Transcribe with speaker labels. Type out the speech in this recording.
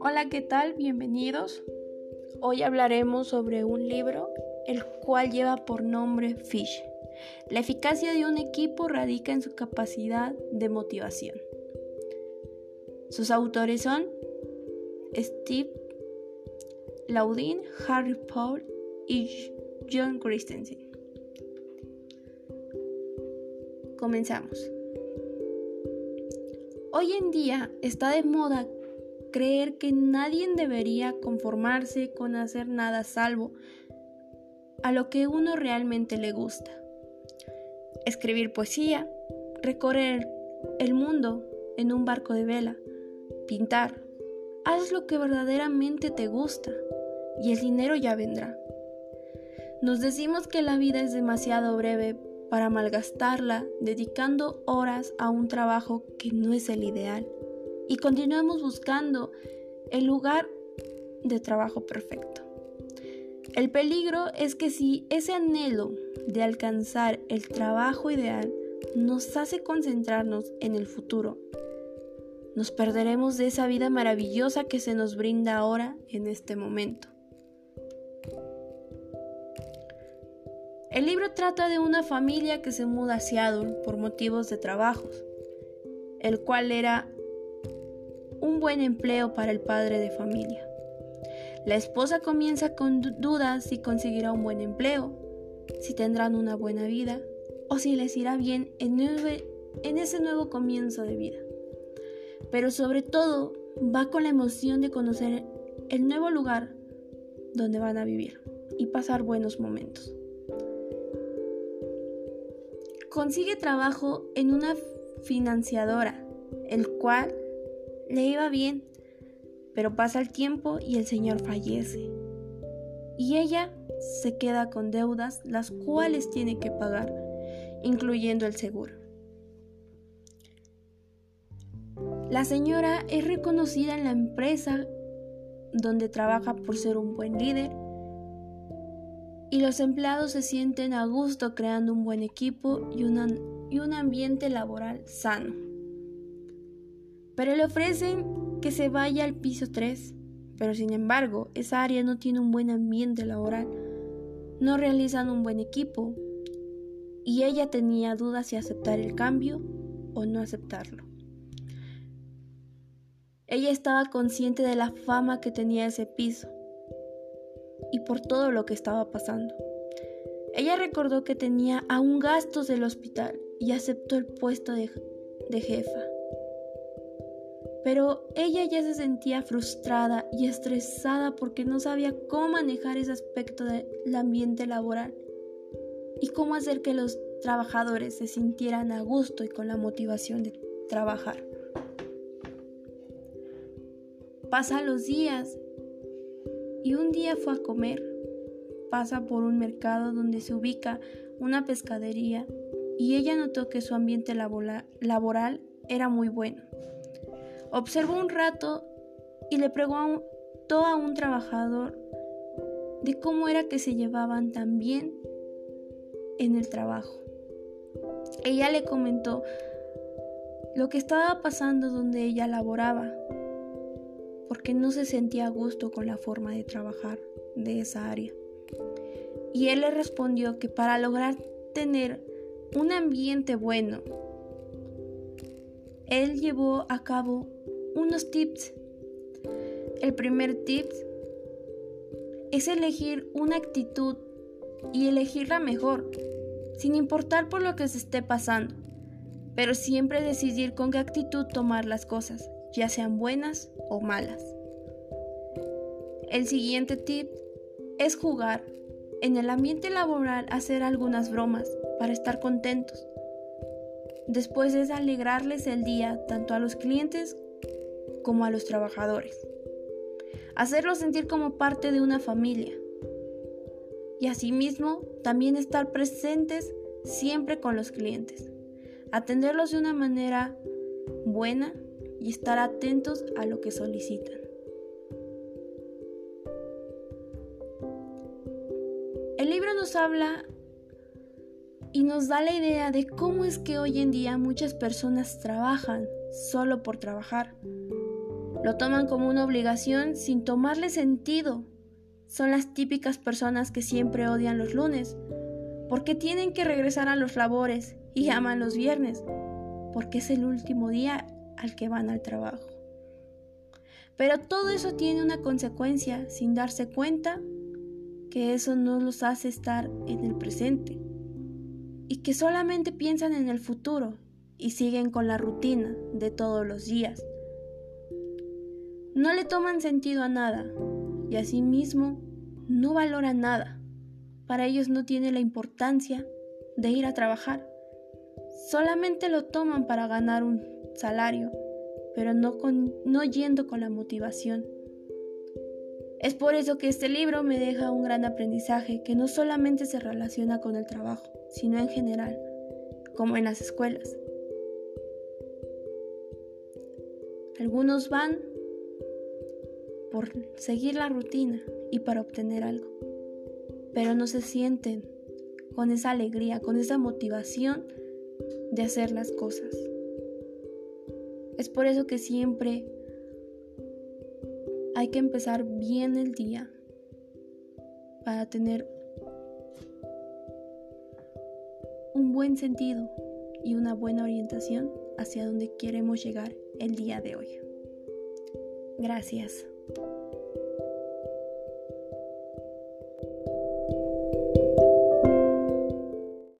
Speaker 1: Hola, ¿qué tal? Bienvenidos. Hoy hablaremos sobre un libro el cual lleva por nombre Fish. La eficacia de un equipo radica en su capacidad de motivación. Sus autores son Steve Laudin, Harry Paul y John Christensen. Comenzamos. Hoy en día está de moda creer que nadie debería conformarse con hacer nada salvo a lo que uno realmente le gusta. Escribir poesía, recorrer el mundo en un barco de vela, pintar. Haz lo que verdaderamente te gusta y el dinero ya vendrá. Nos decimos que la vida es demasiado breve para malgastarla dedicando horas a un trabajo que no es el ideal y continuamos buscando el lugar de trabajo perfecto. El peligro es que si ese anhelo de alcanzar el trabajo ideal nos hace concentrarnos en el futuro, nos perderemos de esa vida maravillosa que se nos brinda ahora en este momento. El libro trata de una familia que se muda a Seattle por motivos de trabajos, el cual era un buen empleo para el padre de familia. La esposa comienza con dudas si conseguirá un buen empleo, si tendrán una buena vida o si les irá bien en, en ese nuevo comienzo de vida. Pero sobre todo va con la emoción de conocer el nuevo lugar donde van a vivir y pasar buenos momentos consigue trabajo en una financiadora, el cual le iba bien, pero pasa el tiempo y el señor fallece. Y ella se queda con deudas las cuales tiene que pagar, incluyendo el seguro. La señora es reconocida en la empresa donde trabaja por ser un buen líder y los empleados se sienten a gusto creando un buen equipo y, un ambiente laboral sano. Pero le ofrecen que se vaya al piso 3, pero sin embargo esa área no tiene un buen ambiente laboral, no realizan un buen equipo y ella tenía dudas si aceptar el cambio o no aceptarlo. Ella estaba consciente de la fama que tenía ese piso y por todo lo que estaba pasando. Ella recordó que tenía aún gastos del hospital y aceptó el puesto de, jefa. Pero ella ya se sentía frustrada y estresada porque no sabía cómo manejar ese aspecto del ambiente laboral y cómo hacer que los trabajadores se sintieran a gusto y con la motivación de trabajar. Pasan los días y un día fue a comer. Pasa por un mercado donde se ubica una pescadería y ella notó que su ambiente laboral era muy bueno. Observó un rato y le preguntó a un trabajador de cómo era que se llevaban tan bien en el trabajo. Ella le comentó lo que estaba pasando donde ella laboraba porque no se sentía a gusto con la forma de trabajar de esa área. Y él le respondió que para lograr tener un ambiente bueno, él llevó a cabo unos tips. El primer tip es elegir una actitud y elegirla mejor, sin importar por lo que se esté pasando, pero siempre decidir con qué actitud tomar las cosas ya sean buenas o malas. El siguiente tip es jugar. En el ambiente laboral hacer algunas bromas para estar contentos. Después es alegrarles el día tanto a los clientes como a los trabajadores. Hacerlos sentir como parte de una familia. Y asimismo también estar presentes siempre con los clientes. Atenderlos de una manera buena y estar atentos a lo que solicitan. El libro nos habla y nos da la idea de cómo es que hoy en día muchas personas trabajan solo por trabajar. Lo toman como una obligación sin tomarle sentido. Son las típicas personas que siempre odian los lunes, porque tienen que regresar a los labores y aman los viernes, porque es el último día al que van al trabajo. Pero todo eso tiene una consecuencia sin darse cuenta que eso no los hace estar en el presente y que solamente piensan en el futuro y siguen con la rutina de todos los días. No le toman sentido a nada y asimismo no valoran nada. Para ellos no tiene la importancia de ir a trabajar. Solamente lo toman para ganar un salario, pero no, no yendo con la motivación. Es por eso que este libro me deja un gran aprendizaje que no solamente se relaciona con el trabajo, sino en general, como en las escuelas. Algunos van por seguir la rutina y para obtener algo, pero no se sienten con esa alegría, con esa motivación de hacer las cosas. Es por eso que siempre hay que empezar bien el día para tener un buen sentido y una buena orientación hacia donde queremos llegar el día de hoy. Gracias.